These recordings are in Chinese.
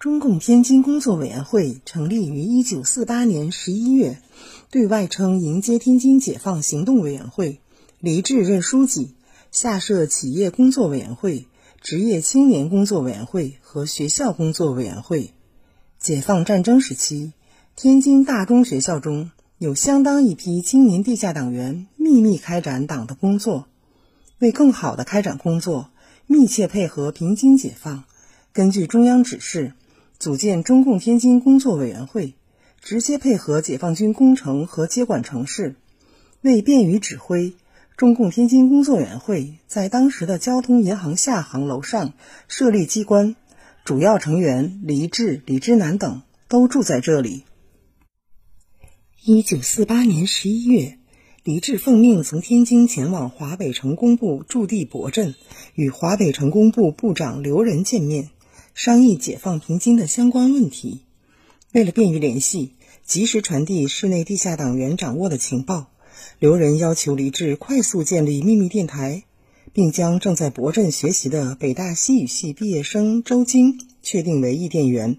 中共天津工作委员会成立于一九四八年十一月，对外称“迎接天津解放行动委员会”，黎志任书记，下设企业工作委员会、职业青年工作委员会和学校工作委员会。解放战争时期，天津大中学校中有相当一批青年地下党员秘密开展党的工作，为更好地开展工作，密切配合平津解放，根据中央指示。组建中共天津工作委员会，直接配合解放军工程和接管城市。为便于指挥，中共天津工作委员会在当时的交通银行下行楼上设立机关，主要成员黎志、李之南等都住在这里。一九四八年十一月，黎志奉命从天津前往华北城工部驻地博镇，与华北城工部部长刘仁见面。商议解放平津的相关问题。为了便于联系，及时传递室内地下党员掌握的情报，刘仁要求李志快速建立秘密电台，并将正在博镇学习的北大西语系毕业生周京确定为译电员。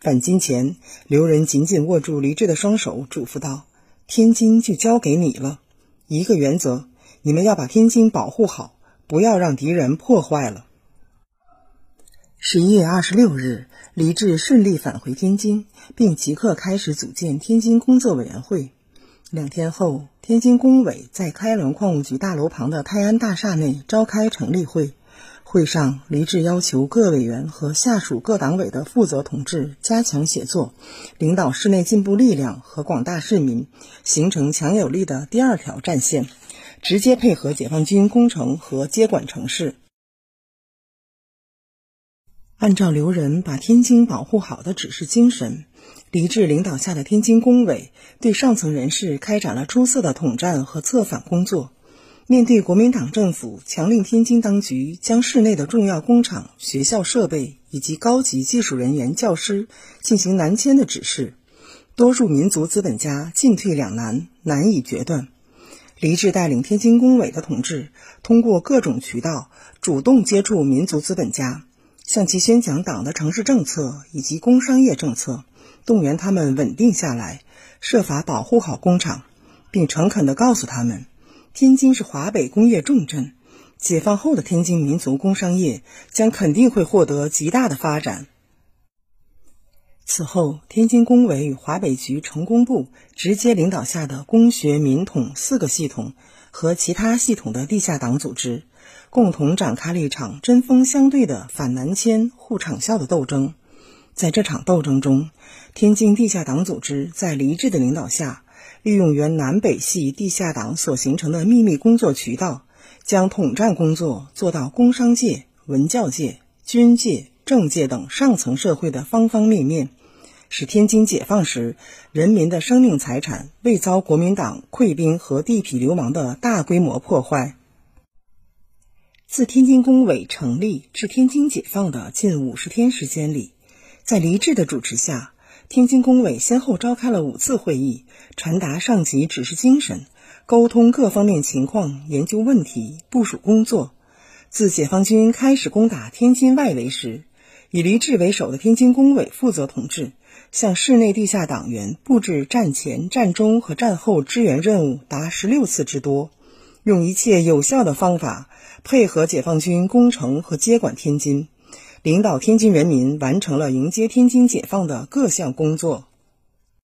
返京前，刘仁紧紧握住李志的双手，嘱咐道：“天津就交给你了，一个原则，你们要把天津保护好，不要让敌人破坏了。”十一月二十六日，黎志顺利返回天津，并即刻开始组建天津工作委员会。两天后，天津工委在开滦矿务局大楼旁的泰安大厦内召开成立会。会上，黎志要求各委员和下属各党委的负责同志加强协作，领导室内进步力量和广大市民，形成强有力的第二条战线，直接配合解放军工程和接管城市。按照刘仁把天津保护好的指示精神，黎志领导下的天津工委对上层人士开展了出色的统战和策反工作。面对国民党政府强令天津当局将市内的重要工厂、学校设备以及高级技术人员、教师进行南迁的指示，多数民族资本家进退两难，难以决断。黎志带领天津工委的同志，通过各种渠道主动接触民族资本家。向其宣讲党的城市政策以及工商业政策，动员他们稳定下来，设法保护好工厂，并诚恳地告诉他们，天津是华北工业重镇，解放后的天津民族工商业将肯定会获得极大的发展。此后，天津工委与华北局成工部直接领导下的工学民统四个系统和其他系统的地下党组织。共同展开了一场针锋相对的反南迁、护厂校的斗争。在这场斗争中，天津地下党组织在黎志的领导下，利用原南北系地下党所形成的秘密工作渠道，将统战工作做到工商界、文教界、军界、政界等上层社会的方方面面，使天津解放时人民的生命财产未遭国民党溃兵和地痞流氓的大规模破坏。自天津工委成立至天津解放的近五十天时间里，在黎志的主持下，天津工委先后召开了五次会议，传达上级指示精神，沟通各方面情况，研究问题，部署工作。自解放军开始攻打天津外围时，以黎志为首的天津工委负责同志，向市内地下党员布置战前、战中和战后支援任务达十六次之多，用一切有效的方法。配合解放军攻城和接管天津，领导天津人民完成了迎接天津解放的各项工作。